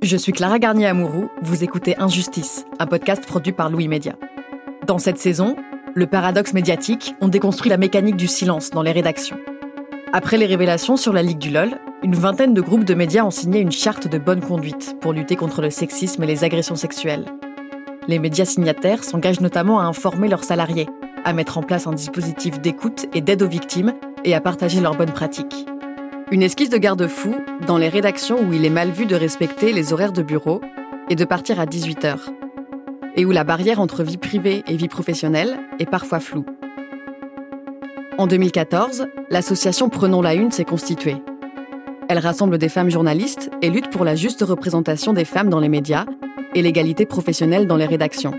Je suis Clara Garnier-Amouroux, vous écoutez Injustice, un podcast produit par Louis Média. Dans cette saison, le paradoxe médiatique, on déconstruit la mécanique du silence dans les rédactions. Après les révélations sur la Ligue du LOL, une vingtaine de groupes de médias ont signé une charte de bonne conduite pour lutter contre le sexisme et les agressions sexuelles. Les médias signataires s'engagent notamment à informer leurs salariés, à mettre en place un dispositif d'écoute et d'aide aux victimes et à partager leurs bonnes pratiques. Une esquisse de garde-fou dans les rédactions où il est mal vu de respecter les horaires de bureau et de partir à 18h. Et où la barrière entre vie privée et vie professionnelle est parfois floue. En 2014, l'association Prenons la Une s'est constituée. Elle rassemble des femmes journalistes et lutte pour la juste représentation des femmes dans les médias et l'égalité professionnelle dans les rédactions.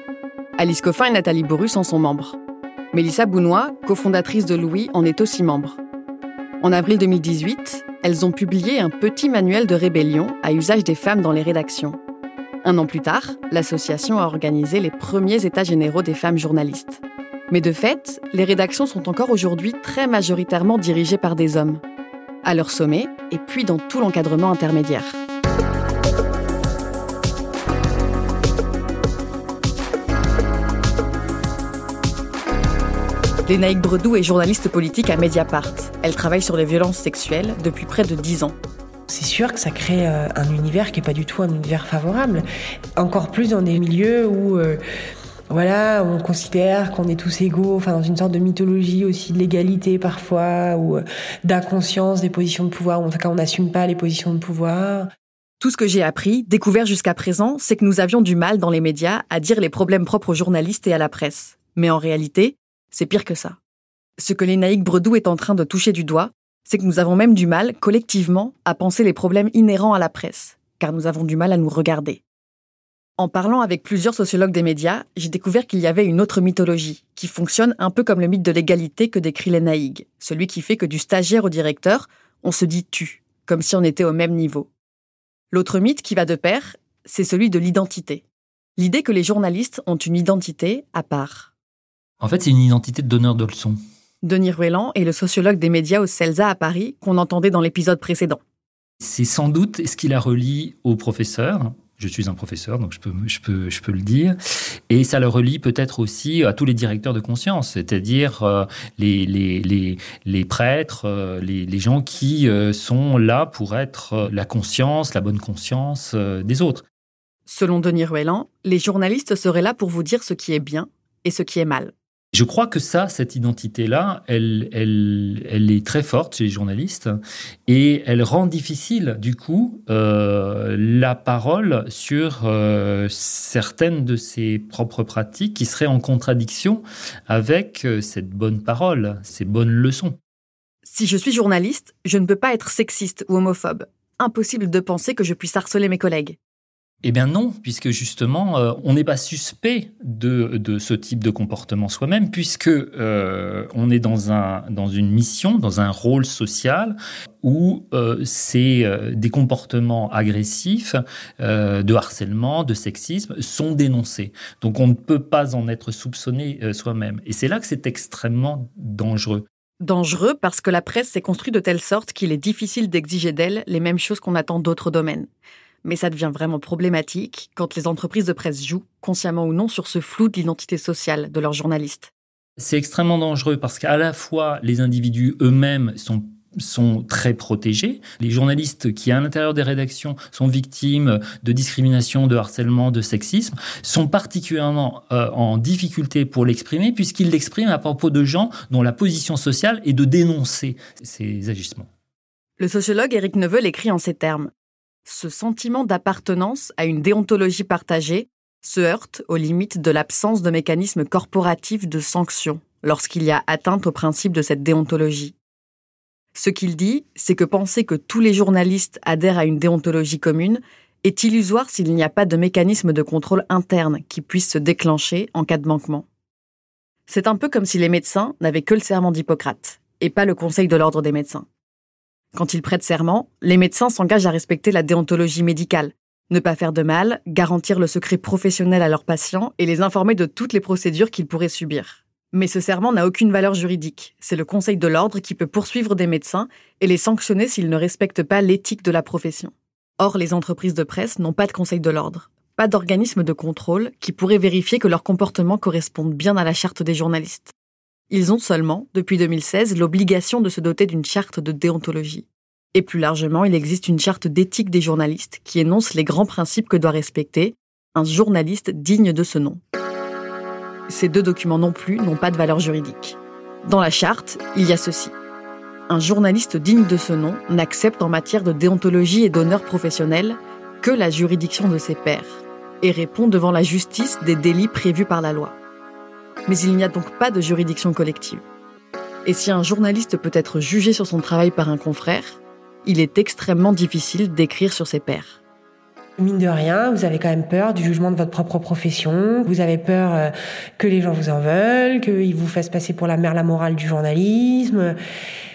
Alice Coffin et Nathalie Borus en sont membres. Mélissa Bounois, cofondatrice de Louis, en est aussi membre. En avril 2018, elles ont publié un petit manuel de rébellion à usage des femmes dans les rédactions. Un an plus tard, l'association a organisé les premiers états généraux des femmes journalistes. Mais de fait, les rédactions sont encore aujourd'hui très majoritairement dirigées par des hommes, à leur sommet et puis dans tout l'encadrement intermédiaire. Lénaïque Bredou est journaliste politique à Mediapart. Elle travaille sur les violences sexuelles depuis près de dix ans. C'est sûr que ça crée euh, un univers qui n'est pas du tout un univers favorable. Encore plus dans des milieux où, euh, voilà, on considère qu'on est tous égaux, enfin dans une sorte de mythologie aussi de l'égalité parfois, ou euh, d'inconscience des positions de pouvoir, ou en tout cas on n'assume pas les positions de pouvoir. Tout ce que j'ai appris, découvert jusqu'à présent, c'est que nous avions du mal dans les médias à dire les problèmes propres aux journalistes et à la presse. Mais en réalité, c'est pire que ça. Ce que Lénaïque Bredou est en train de toucher du doigt, c'est que nous avons même du mal, collectivement, à penser les problèmes inhérents à la presse, car nous avons du mal à nous regarder. En parlant avec plusieurs sociologues des médias, j'ai découvert qu'il y avait une autre mythologie, qui fonctionne un peu comme le mythe de l'égalité que décrit Lénaïque, celui qui fait que du stagiaire au directeur, on se dit tu, comme si on était au même niveau. L'autre mythe qui va de pair, c'est celui de l'identité. L'idée que les journalistes ont une identité à part. En fait, c'est une identité de donneur de leçons. Denis Ruellan est le sociologue des médias au CELSA à Paris qu'on entendait dans l'épisode précédent. C'est sans doute ce qui la relie au professeur. Je suis un professeur, donc je peux, je peux, je peux le dire. Et ça le relie peut-être aussi à tous les directeurs de conscience, c'est-à-dire euh, les, les, les, les, prêtres, euh, les, les, gens qui euh, sont là pour être la conscience, la bonne conscience des autres. Selon Denis Ruellan, les journalistes seraient là pour vous dire ce qui est bien et ce qui est mal. Je crois que ça, cette identité-là, elle, est très forte chez les journalistes et elle rend difficile, du coup, euh, la parole sur euh, certaines de ses propres pratiques qui seraient en contradiction avec euh, cette bonne parole, ces bonnes leçons. Si je suis journaliste, je ne peux pas être sexiste ou homophobe. Impossible de penser que je puisse harceler mes collègues. Eh bien non, puisque justement, euh, on n'est pas suspect de, ce type de comportement soi-même, puisque euh, on est dans, un, dans une mission, dans un rôle social où euh, c'est des comportements agressifs, de harcèlement, de sexisme sont dénoncés. Donc on ne peut pas en être soupçonné soi-même. Et c'est là que c'est extrêmement dangereux. Dangereux parce que la presse s'est construite de telle sorte qu'il est difficile d'exiger d'elle les mêmes choses qu'on attend d'autres domaines mais ça devient vraiment problématique quand les entreprises de presse jouent, consciemment ou non, sur ce flou de l'identité sociale de leurs journalistes. C'est extrêmement dangereux parce qu'à la fois les individus eux-mêmes sont sont très protégés. Les journalistes qui, à l'intérieur des rédactions, sont victimes de discrimination, de harcèlement, de sexisme, sont particulièrement euh, en difficulté pour l'exprimer, puisqu'ils l'expriment à propos de gens dont la position sociale est de dénoncer ces agissements. Le sociologue Éric Neveu écrit en ces termes ce sentiment d'appartenance à une déontologie partagée se heurte aux limites de l'absence de mécanismes corporatifs de sanction lorsqu'il y a atteinte au principe de cette déontologie. Ce qu'il dit, c'est que penser que tous les journalistes adhèrent à une déontologie commune est illusoire s'il n'y a pas de mécanisme de contrôle interne qui puisse se déclencher en cas de manquement. C'est un peu comme si les médecins n'avaient que le serment d'Hippocrate, et pas le conseil de l'ordre des médecins. Quand ils prêtent serment, les médecins s'engagent à respecter la déontologie médicale, ne pas faire de mal, garantir le secret professionnel à leurs patients et les informer de toutes les procédures qu'ils pourraient subir. Mais ce serment n'a aucune valeur juridique. C'est le Conseil de l'ordre qui peut poursuivre des médecins et les sanctionner s'ils ne respectent pas l'éthique de la profession. Or, les entreprises de presse n'ont pas de conseil de l'ordre, pas d'organisme de contrôle qui pourrait vérifier que leur comportement corresponde bien à la charte des journalistes. Ils ont seulement, depuis 2016, l'obligation de se doter d'une charte de déontologie. Et plus largement, il existe une charte d'éthique des journalistes qui énonce les grands principes que doit respecter un journaliste digne de ce nom. Ces deux documents non plus n'ont pas de valeur juridique. Dans la charte, il y a ceci. Un journaliste digne de ce nom n'accepte en matière de déontologie et d'honneur professionnel que la juridiction de ses pairs et répond devant la justice des délits prévus par la loi mais il n'y a donc pas de juridiction collective. Et si un journaliste peut être jugé sur son travail par un confrère, il est extrêmement difficile d'écrire sur ses pairs. Mine de rien, vous avez quand même peur du jugement de votre propre profession, vous avez peur euh, que les gens vous en veulent, qu'ils vous fassent passer pour la mère la morale du journalisme.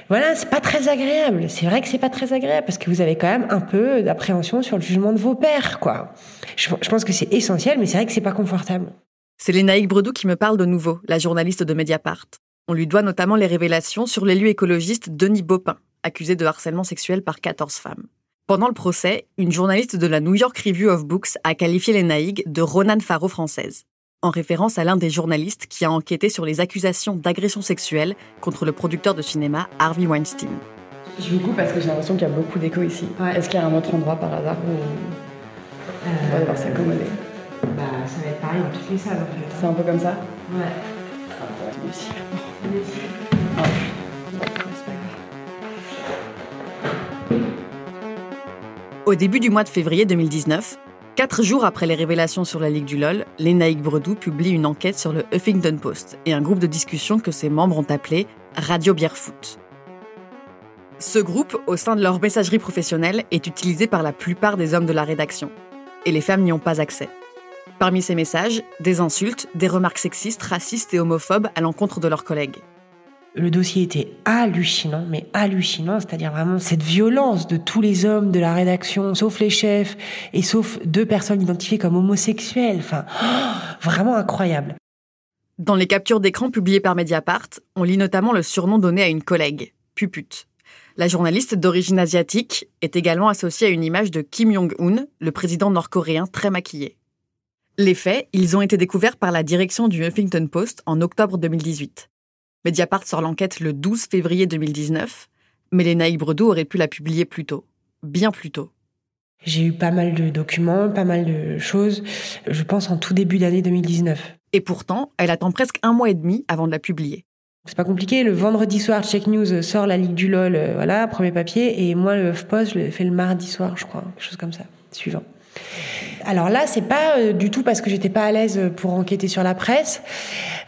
Voilà, c'est pas très agréable. C'est vrai que c'est pas très agréable parce que vous avez quand même un peu d'appréhension sur le jugement de vos pairs, quoi. Je, je pense que c'est essentiel, mais c'est vrai que c'est pas confortable. C'est Lénaïque Bredou qui me parle de nouveau, la journaliste de Mediapart. On lui doit notamment les révélations sur l'élu écologiste Denis Baupin, accusé de harcèlement sexuel par 14 femmes. Pendant le procès, une journaliste de la New York Review of Books a qualifié Lénaïque de Ronan Faro française, en référence à l'un des journalistes qui a enquêté sur les accusations d'agression sexuelle contre le producteur de cinéma Harvey Weinstein. Je vous coupe parce que j'ai l'impression qu'il y a beaucoup d'écho ici. Est-ce qu'il y a un autre endroit par hasard où on va devoir s'accommoder bah, ça pareil dans toutes les salles en fait. C'est un peu comme ça Ouais. Au début du mois de février 2019, quatre jours après les révélations sur la Ligue du LOL, Lénaïque Bredou publie une enquête sur le Huffington Post et un groupe de discussion que ses membres ont appelé Radio Bière Foot. Ce groupe, au sein de leur messagerie professionnelle, est utilisé par la plupart des hommes de la rédaction. Et les femmes n'y ont pas accès. Parmi ces messages, des insultes, des remarques sexistes, racistes et homophobes à l'encontre de leurs collègues. Le dossier était hallucinant, mais hallucinant, c'est-à-dire vraiment cette violence de tous les hommes de la rédaction, sauf les chefs et sauf deux personnes identifiées comme homosexuelles. Enfin, vraiment incroyable. Dans les captures d'écran publiées par Mediapart, on lit notamment le surnom donné à une collègue, Puput. La journaliste d'origine asiatique est également associée à une image de Kim Jong-un, le président nord-coréen très maquillé. Les faits, ils ont été découverts par la direction du Huffington Post en octobre 2018. Mediapart sort l'enquête le 12 février 2019, mais les Bredou aurait pu la publier plus tôt, bien plus tôt. J'ai eu pas mal de documents, pas mal de choses, je pense en tout début d'année 2019. Et pourtant, elle attend presque un mois et demi avant de la publier. C'est pas compliqué. Le vendredi soir, Check News sort la Ligue du LOL, euh, voilà, premier papier. Et moi, le Post, je l'ai fait le mardi soir, je crois, quelque chose comme ça, suivant. Alors là, c'est pas euh, du tout parce que j'étais pas à l'aise pour enquêter sur la presse.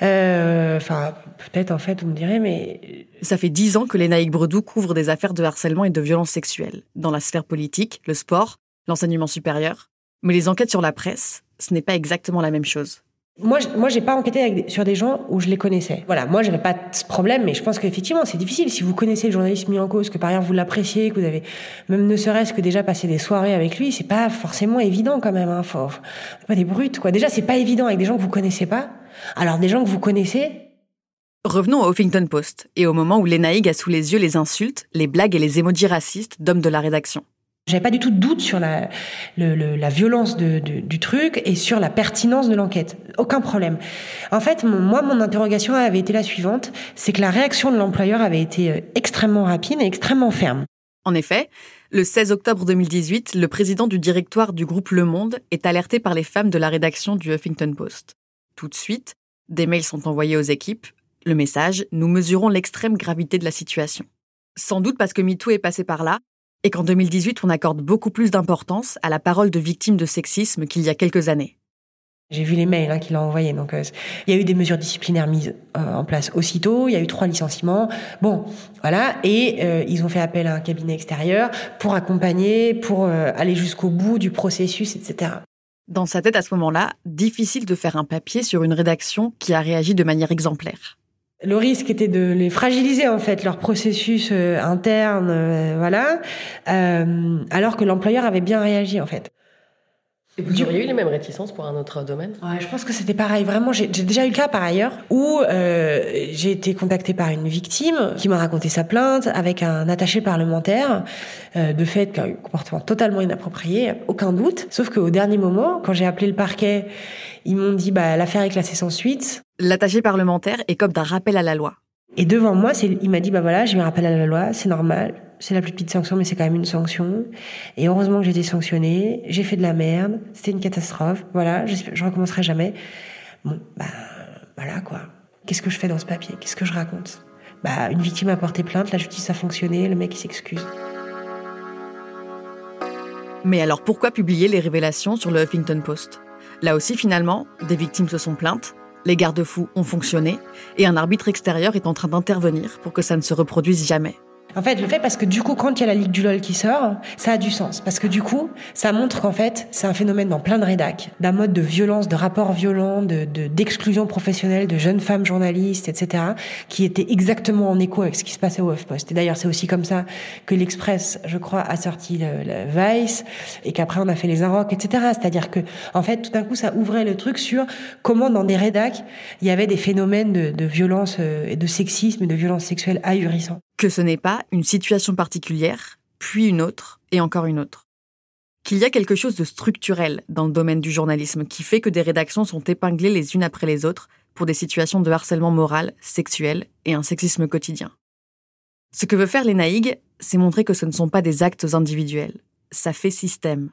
Euh, enfin, peut-être en fait, vous me direz, mais ça fait dix ans que Lénaïque Bredou couvre des affaires de harcèlement et de violence sexuelle dans la sphère politique, le sport, l'enseignement supérieur. Mais les enquêtes sur la presse, ce n'est pas exactement la même chose. Moi, moi, j'ai pas enquêté sur des gens où je les connaissais. Voilà, moi, j'avais pas ce problème, mais je pense qu'effectivement, c'est difficile. Si vous connaissez le journaliste mis en cause, que par ailleurs vous l'appréciez, que vous avez même ne serait-ce que déjà passé des soirées avec lui, c'est pas forcément évident quand même. Hein. Faut, pas des brutes, quoi. Déjà, c'est pas évident avec des gens que vous connaissez pas. Alors, des gens que vous connaissez. Revenons au Huffington Post et au moment où Lenaïg a sous les yeux les insultes, les blagues et les émojis racistes d'hommes de la rédaction. J'avais pas du tout de doute sur la, violence du truc et sur la pertinence de l'enquête. Aucun problème. En fait, moi, mon interrogation avait été la suivante, c'est que la réaction de l'employeur avait été euh, extrêmement rapide et extrêmement ferme. En effet, le 16 octobre 2018, le président du directoire du groupe Le Monde est alerté par les femmes de la rédaction du Huffington Post. Tout de suite, des mails sont envoyés aux équipes. Le message Nous mesurons l'extrême gravité de la situation. Sans doute parce que MeToo est passé par là, et qu'en 2018, on accorde beaucoup plus d'importance à la parole de victimes de sexisme qu'il y a quelques années. J'ai vu les mails hein, qu'il a envoyés. Donc, euh, il y a eu des mesures disciplinaires mises euh, en place aussitôt. Il y a eu trois licenciements. Bon, voilà. Et euh, ils ont fait appel à un cabinet extérieur pour accompagner, pour aller jusqu'au bout du processus, etc. Dans sa tête, à ce moment-là, difficile de faire un papier sur une rédaction qui a réagi de manière exemplaire. Le risque était de les fragiliser en fait leur processus euh, interne, euh, voilà, euh, alors que l'employeur avait bien réagi en fait. Et vous auriez eu les mêmes réticences pour un autre domaine? Ouais, je pense que c'était pareil. Vraiment, j'ai déjà eu le cas par ailleurs où euh, j'ai été contactée par une victime qui m'a raconté sa plainte avec un attaché parlementaire euh, de fait qu'un comportement totalement inapproprié, aucun doute. Sauf qu'au dernier moment, quand j'ai appelé le parquet, ils m'ont dit bah l'affaire est classée sans suite. L'attaché parlementaire est comme d'un rappel à la loi. Et devant moi, il m'a dit bah voilà, j'ai eu un rappel à la loi, c'est normal c'est la plus petite sanction, mais c'est quand même une sanction. Et heureusement que j'ai été sanctionnée. J'ai fait de la merde. C'était une catastrophe. Voilà, je recommencerai jamais. Bon, bah, voilà, quoi. Qu'est-ce que je fais dans ce papier? Qu'est-ce que je raconte? Bah, une victime a porté plainte, la justice a fonctionné, le mec, il s'excuse. Mais alors, pourquoi publier les révélations sur le Huffington Post? Là aussi, finalement, des victimes se sont plaintes, les garde-fous ont fonctionné, et un arbitre extérieur est en train d'intervenir pour que ça ne se reproduise jamais. En fait, je le fais parce que du coup, quand il y a la Ligue du LOL qui sort, ça a du sens. Parce que du coup, ça montre qu'en fait, c'est un phénomène dans plein de rédacs, d'un mode de violence, de rapport violent, de, d'exclusion professionnelle de jeunes femmes journalistes, etc., qui était exactement en écho avec ce qui se passait au HuffPost. Et d'ailleurs, c'est aussi comme ça que l'Express, je crois, a sorti le, Vice, et qu'après on a fait les Inrocks, etc. C'est-à-dire que, en fait, tout d'un coup, ça ouvrait le truc sur comment dans des rédacs, il y avait des phénomènes de, de violence euh, et de sexisme et de violence sexuelle ahurissants que ce n'est pas une situation particulière, puis une autre, et encore une autre. Qu'il y a quelque chose de structurel dans le domaine du journalisme qui fait que des rédactions sont épinglées les unes après les autres pour des situations de harcèlement moral, sexuel et un sexisme quotidien. Ce que veut faire les c'est montrer que ce ne sont pas des actes individuels, ça fait système.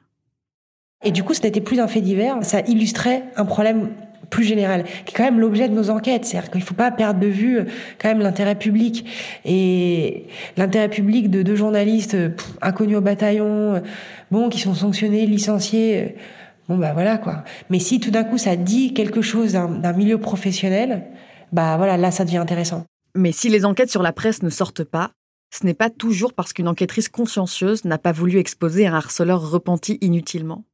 Et du coup, ce n'était plus un fait divers, ça illustrait un problème plus général, qui est quand même l'objet de nos enquêtes. C'est-à-dire qu'il ne faut pas perdre de vue euh, quand même l'intérêt public. Et l'intérêt public de deux journalistes inconnus au bataillon, euh, bon, qui sont sanctionnés, licenciés, euh, bon bah voilà quoi. Mais si tout d'un coup ça dit quelque chose d'un milieu professionnel, bah voilà, là ça devient intéressant. Mais si les enquêtes sur la presse ne sortent pas, ce n'est pas toujours parce qu'une enquêtrice consciencieuse n'a pas voulu exposer un harceleur repenti inutilement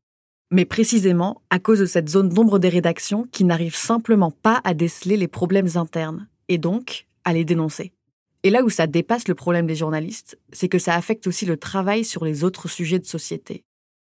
mais précisément à cause de cette zone d'ombre des rédactions qui n'arrive simplement pas à déceler les problèmes internes, et donc à les dénoncer. Et là où ça dépasse le problème des journalistes, c'est que ça affecte aussi le travail sur les autres sujets de société.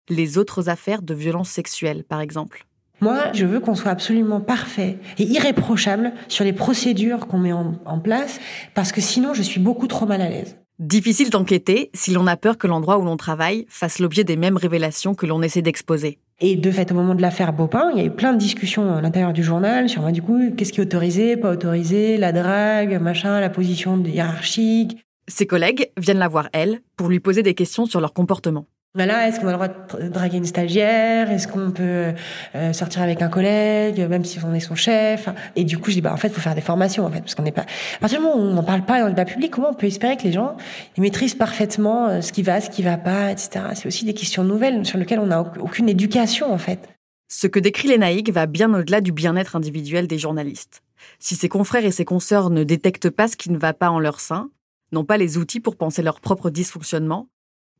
Les autres affaires de violence sexuelle, par exemple. Moi, je veux qu'on soit absolument parfait et irréprochable sur les procédures qu'on met en, place, parce que sinon, je suis beaucoup trop mal à l'aise. Difficile d'enquêter si l'on a peur que l'endroit où l'on travaille fasse l'objet des mêmes révélations que l'on essaie d'exposer. Et de fait, au moment de l'affaire Bopin, il y a eu plein de discussions à l'intérieur du journal sur, du coup, qu'est-ce qui est autorisé, pas autorisé, la drague, machin, la position hiérarchique. Ses collègues viennent la voir, elle, pour lui poser des questions sur leur comportement. Voilà, est-ce qu'on a le droit de draguer une stagiaire? Est-ce qu'on peut euh, sortir avec un collègue, même si on est son chef? Et du coup, je dis bah en fait, faut faire des formations en fait, parce qu'on n'est pas. À partir du moment où on n'en parle pas dans le débat public, comment on peut espérer que les gens ils maîtrisent parfaitement euh, ce qui va, ce qui va pas, etc. C'est aussi des questions nouvelles sur lesquelles on n'a aucune éducation en fait. Ce que décrit Lénaïque va bien au-delà du bien-être individuel des journalistes. Si ses confrères et ses consoeurs ne détectent pas ce qui ne va pas en leur sein, n'ont pas les outils pour penser leur propre dysfonctionnement,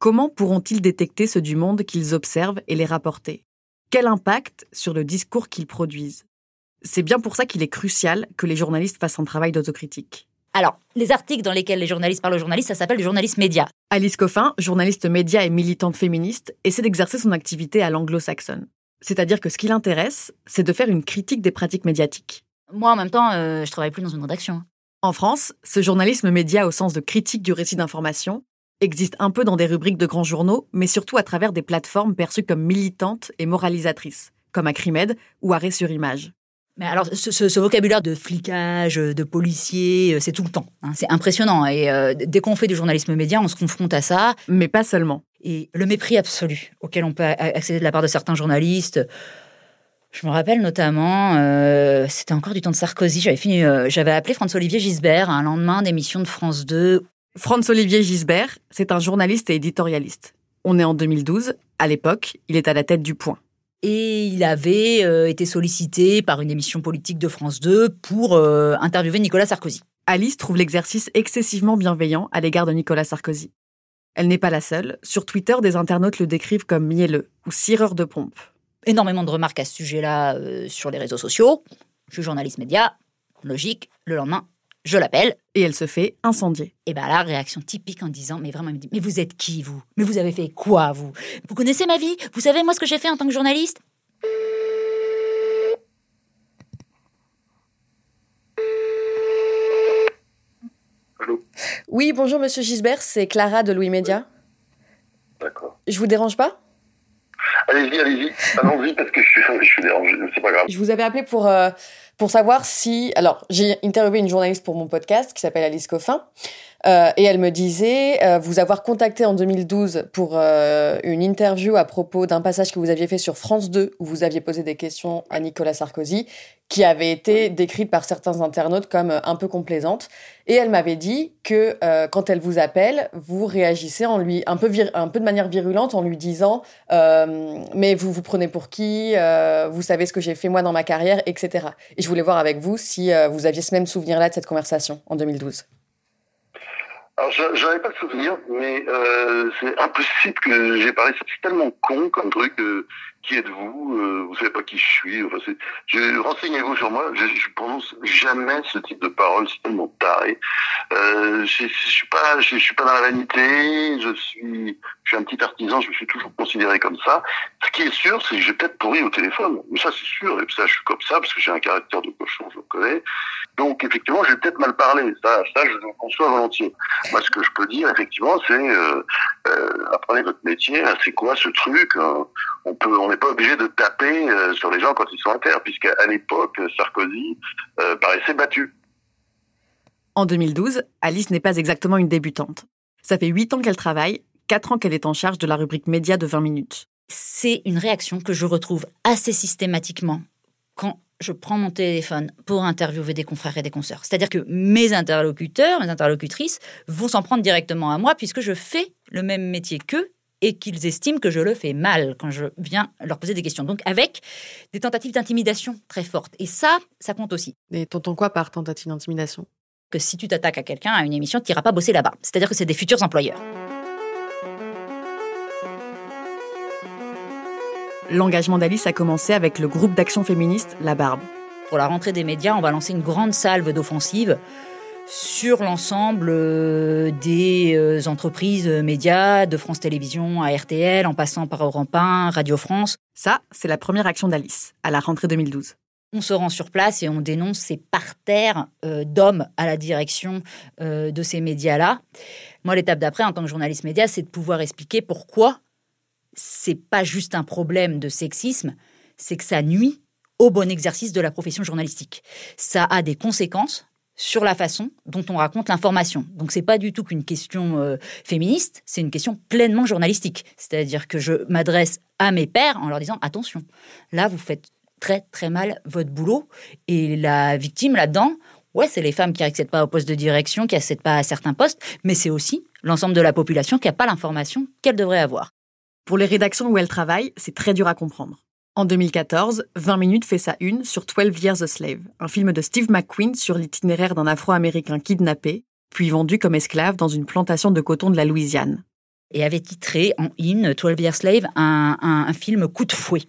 Comment pourront-ils détecter ceux du monde qu'ils observent et les rapporter? Quel impact sur le discours qu'ils produisent? C'est bien pour ça qu'il est crucial que les journalistes fassent un travail d'autocritique. Alors, les articles dans lesquels les journalistes parlent aux journalistes, ça s'appelle du journalisme média. Alice Coffin, journaliste média et militante féministe, essaie d'exercer son activité à l'anglo-saxonne. C'est-à-dire que ce qui l'intéresse, c'est de faire une critique des pratiques médiatiques. Moi, en même temps, euh, je travaille plus dans une rédaction. En France, ce journalisme média au sens de critique du récit d'information existe un peu dans des rubriques de grands journaux, mais surtout à travers des plateformes perçues comme militantes et moralisatrices, comme Acrimed ou Arrêt sur Image. Mais alors, ce, vocabulaire de flicage, de policier, euh, c'est tout le temps. Hein. c'est impressionnant. Et euh, dès qu'on fait du journalisme média, on se confronte à ça. Mais pas seulement. Et le mépris absolu auquel on peut accéder de la part de certains journalistes. Je me rappelle notamment, euh, c'était encore du temps de Sarkozy, j'avais fini, j'avais appelé François-Olivier Gisbert un lendemain d'émission de France 2 Franz-Olivier Gisbert, c'est un journaliste et éditorialiste. On est en 2012. À l'époque, il est à la tête du Point. Et il avait euh, été sollicité par une émission politique de France 2 pour euh, interviewer Nicolas Sarkozy. Alice trouve l'exercice excessivement bienveillant à l'égard de Nicolas Sarkozy. Elle n'est pas la seule. Sur Twitter, des internautes le décrivent comme mielleux ou cireur de pompe. Énormément de remarques à ce sujet-là euh, sur les réseaux sociaux. Je suis journaliste média. Logique, le lendemain, je l'appelle. Et elle se fait incendier. Et bien là, réaction typique en disant, mais vraiment, me dit, mais vous êtes qui, vous? Mais vous avez fait quoi, vous? Vous connaissez ma vie? Vous savez, moi, ce que j'ai fait en tant que journaliste? Allô? Oui, bonjour Monsieur Gisbert, c'est Clara de Louis Média. D'accord. Je vous dérange pas? Allez-y, allez-y. Allons-y parce que je suis, je suis dérangé. C'est pas grave. Je vous avais appelé pour, euh, pour savoir si... Alors, j'ai interviewé une journaliste pour mon podcast qui s'appelle Alice Coffin. Euh, et elle me disait euh, vous avoir contacté en 2012 pour euh, une interview à propos d'un passage que vous aviez fait sur France 2 où vous aviez posé des questions à Nicolas Sarkozy qui avait été décrite par certains internautes comme euh, un peu complaisante. Et elle m'avait dit que euh, quand elle vous appelle, vous réagissez en lui un peu de manière virulente en lui disant euh, mais vous vous prenez pour qui Vous savez ce que j'ai fait moi dans ma carrière, etc. Et je voulais voir avec vous si vous aviez ce même souvenir-là de cette conversation en 2012. Alors, je- j'en avais pas de souvenir, mais c'est impossible que j'ai parlé. C'est tellement con comme truc. Qui êtes-vous euh, Vous savez pas qui je suis. Je, renseignez-vous sur moi. Je, je prononce jamais ce type de paroles. C'est tellement taré. Euh, je, je suis pas, je, suis pas dans la vanité. Je suis, je suis un petit artisan. Je me suis toujours considéré comme ça. Ce qui est sûr, c'est que j'ai peut-être pourri au téléphone. Mais ça, c'est sûr. Et puis ça, je suis comme ça parce que j'ai un caractère de cochon. Je le connais. Donc, effectivement, j'ai peut-être mal parlé. Ça, ça, je le conçois volontiers. Moi, ce que je peux dire, effectivement, c'est euh, euh, apprenez votre métier. C'est quoi ce truc hein On peut, on n'est pas obligé de taper euh, sur les gens quand ils sont à terre, puisqu'à à l'époque, Sarkozy euh, paraissait battu. En 2012, Alice n'est pas exactement une débutante. Ça fait 8 ans qu'elle travaille, 4 ans qu'elle est en charge de la rubrique média de 20 minutes. C'est une réaction que je retrouve assez systématiquement quand je prends mon téléphone pour interviewer des confrères et des consoeurs. C'est-à-dire que mes interlocuteurs, mes interlocutrices vont s'en prendre directement à moi puisque je fais le même métier qu'eux et qu'ils estiment que je le fais mal quand je viens leur poser des questions. Donc avec des tentatives d'intimidation très fortes. Et ça, ça compte aussi. Et t'entends quoi par tentative d'intimidation? Que si tu t'attaques à quelqu'un, à une émission, tu n'iras pas bosser là-bas. C'est-à-dire que c'est des futurs employeurs. L'engagement d'Alice a commencé avec le groupe d'action féministe La Barbe. Pour la rentrée des médias, on va lancer une grande salve d'offensive sur l'ensemble euh, des euh, entreprises euh, médias, de France Télévisions à RTL, en passant par Europe 1, Radio France. Ça, c'est la première action d'Alice, à la rentrée 2012. On se rend sur place et on dénonce ces parterres d'hommes à la direction de ces médias-là. Moi, l'étape d'après, en tant que journaliste média, c'est de pouvoir expliquer pourquoi c'est pas juste un problème de sexisme, c'est que ça nuit au bon exercice de la profession journalistique. Ça a des conséquences sur la façon dont on raconte l'information. Donc c'est pas du tout qu'une question euh, féministe, c'est une question pleinement journalistique. C'est-à-dire que je m'adresse à mes pairs en leur disant attention, là vous faites très très mal votre boulot et la victime là-dedans, ouais, c'est les femmes qui n'accèdent pas au poste de direction, qui n'accèdent pas à certains postes, mais c'est aussi l'ensemble de la population qui n'a pas l'information qu'elle devrait avoir. Pour les rédactions où elle travaille, c'est très dur à comprendre. En 2014, 20 minutes fait sa une sur 12 Years a Slave, un film de Steve McQueen sur l'itinéraire d'un Afro-Américain kidnappé, puis vendu comme esclave dans une plantation de coton de la Louisiane. Et avait titré en in 12 Years Slave un, un, film coup de fouet.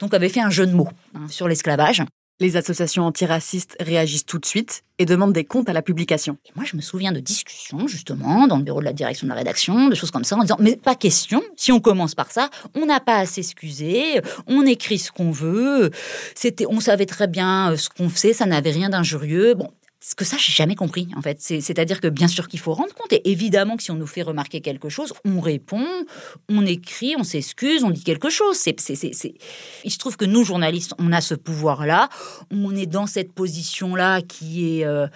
Donc avait fait un jeu de mots hein, sur l'esclavage. Les associations antiracistes réagissent tout de suite et demandent des comptes à la publication. Et moi, je me souviens de discussions, justement, dans le bureau de la direction de la rédaction, de choses comme ça, en disant, mais pas question, si on commence par ça, on n'a pas à s'excuser, on écrit ce qu'on veut, c'était, on savait très bien euh, ce qu'on faisait, ça n'avait rien d'injurieux. Bon, ce que ça, j'ai jamais compris, en fait. C'est-à-dire que bien sûr qu'il faut rendre compte. Et évidemment que si on nous fait remarquer quelque chose, on répond, on écrit, on s'excuse, on dit quelque chose. Il se trouve que nous, journalistes, on a ce pouvoir-là. On est dans cette position-là qui est... Euh,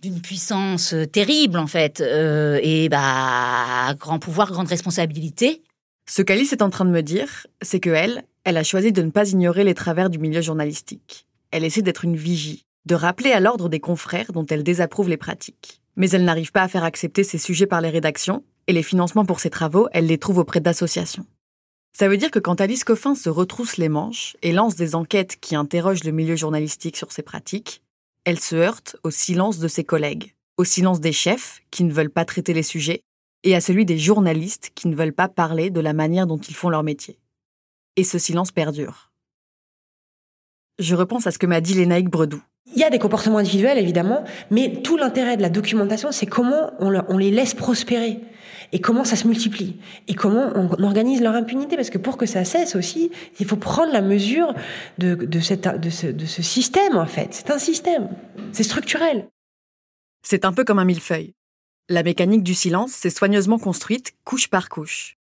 d'une puissance terrible en fait euh, et bah grand pouvoir grande responsabilité ce qu'Alice est en train de me dire c'est que elle elle a choisi de ne pas ignorer les travers du milieu journalistique elle essaie d'être une vigie de rappeler à l'ordre des confrères dont elle désapprouve les pratiques mais elle n'arrive pas à faire accepter ces sujets par les rédactions et les financements pour ses travaux elle les trouve auprès d'associations ça veut dire que quand Alice Coffin se retrousse les manches et lance des enquêtes qui interrogent le milieu journalistique sur ses pratiques elle se heurte au silence de ses collègues, au silence des chefs qui ne veulent pas traiter les sujets, et à celui des journalistes qui ne veulent pas parler de la manière dont ils font leur métier. Et ce silence perdure. Je repense à ce que m'a dit Lénaïque Bredou. Il y a des comportements individuels, évidemment, mais tout l'intérêt de la documentation, c'est comment on, le, on les laisse prospérer. et comment ça se multiplie et comment on organise leur impunité. Parce que pour que ça cesse aussi il faut prendre la mesure de, ce, de ce système en fait. C'est un système. C'est structurel. C'est un peu comme un millefeuille. La mécanique du silence s'est soigneusement construite couche par couche.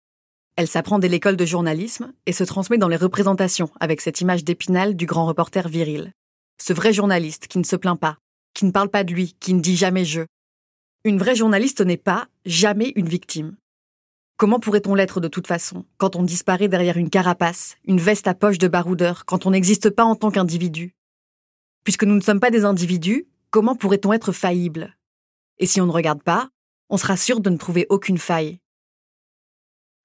Elle s'apprend dès l'école de journalisme et se transmet dans les représentations avec cette image d'épinal du grand reporter viril ce vrai journaliste qui ne se plaint pas qui ne parle pas de lui qui ne dit jamais je une vraie journaliste n'est pas, jamais, une victime. Comment pourrait-on l'être de toute façon, quand on disparaît derrière une carapace, une veste à poche de baroudeur, quand on n'existe pas en tant qu'individu? Puisque nous ne sommes pas des individus, comment pourrait-on être faillible? Et si on ne regarde pas, on sera sûr de ne trouver aucune faille.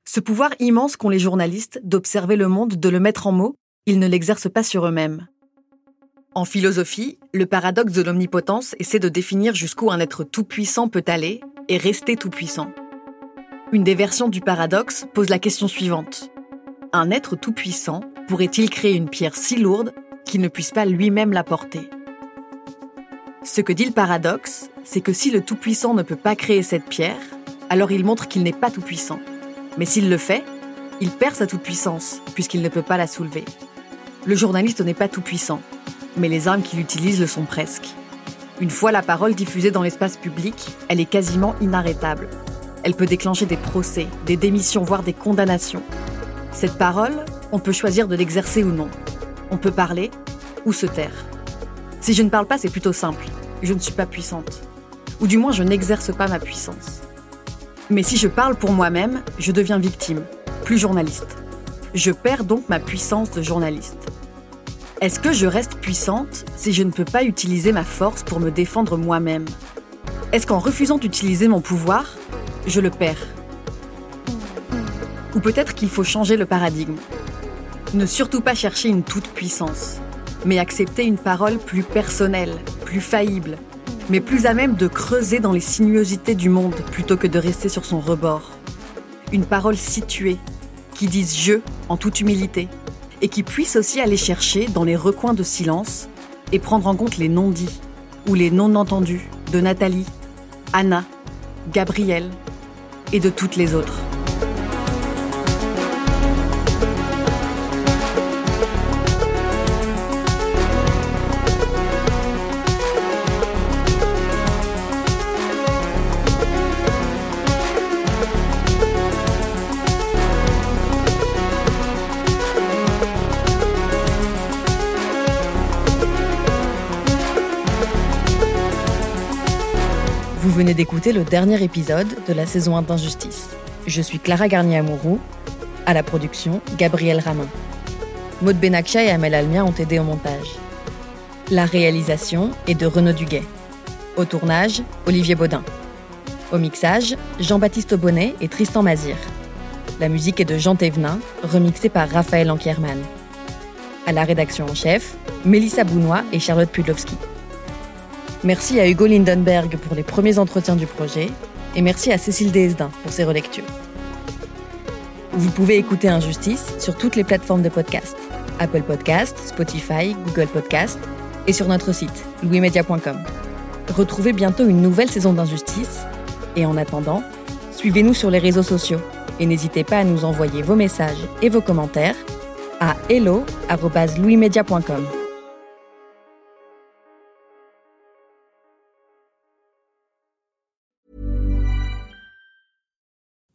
Ce pouvoir immense qu'ont les journalistes d'observer le monde, de le mettre en mots, ils ne l'exercent pas sur eux-mêmes. En philosophie, le paradoxe de l'omnipotence essaie de définir jusqu'où un être tout-puissant peut aller et rester tout-puissant. Une des versions du paradoxe pose la question suivante. Un être tout-puissant pourrait-il créer une pierre si lourde qu'il ne puisse pas lui-même la porter? Ce que dit le paradoxe, c'est que si le tout-puissant ne peut pas créer cette pierre, alors il montre qu'il n'est pas tout-puissant. Mais s'il le fait, il perd sa toute-puissance, puisqu'il ne peut pas la soulever. Le journaliste n'est pas tout-puissant, mais les armes qu'il utilise le sont presque. Une fois la parole diffusée dans l'espace public, elle est quasiment inarrêtable. Elle peut déclencher des procès, des démissions, voire des condamnations. Cette parole, on peut choisir de l'exercer ou non. On peut parler ou se taire. Si je ne parle pas, c'est plutôt simple. Je ne suis pas puissante. Ou du moins, je n'exerce pas ma puissance. Mais si je parle pour moi-même, je deviens victime, plus journaliste. Je perds donc ma puissance de journaliste. Est-ce que je reste puissante si je ne peux pas utiliser ma force pour me défendre moi-même? Est-ce qu'en refusant d'utiliser mon pouvoir, je le perds? Ou peut-être qu'il faut changer le paradigme. Ne surtout pas chercher une toute-puissance, mais accepter une parole plus personnelle, plus faillible, mais plus à même de creuser dans les sinuosités du monde plutôt que de rester sur son rebord. Une parole située, qui dise je en toute humilité, et qui puisse aussi aller chercher dans les recoins de silence et prendre en compte les non-dits ou les non-entendus de Nathalie, Anna, Gabrielle et de toutes les autres. Venez d'écouter le dernier épisode de la saison 1 d'Injustice. Je suis Clara Garnier-Amouroux, à la production Gabriel Ramin. Maud Benakcha et Amel Almia ont aidé au montage. La réalisation est de Renaud Duguet. Au tournage, Olivier Baudin. Au mixage, Jean-Baptiste Aubonnet et Tristan Mazir. La musique est de Jean Thévenin, remixée par Raphaël Ankierman. À la rédaction en chef, Mélissa Bounois et Charlotte Pudlowski. Merci à Hugo Lindenberg pour les premiers entretiens du projet et merci à Cécile Desdin pour ses relectures. Vous pouvez écouter Injustice sur toutes les plateformes de podcast Apple Podcast, Spotify, Google Podcast et sur notre site louismedia.com. Retrouvez bientôt une nouvelle saison d'Injustice et en attendant, suivez-nous sur les réseaux sociaux et n'hésitez pas à nous envoyer vos messages et vos commentaires à hello@louismedia.com.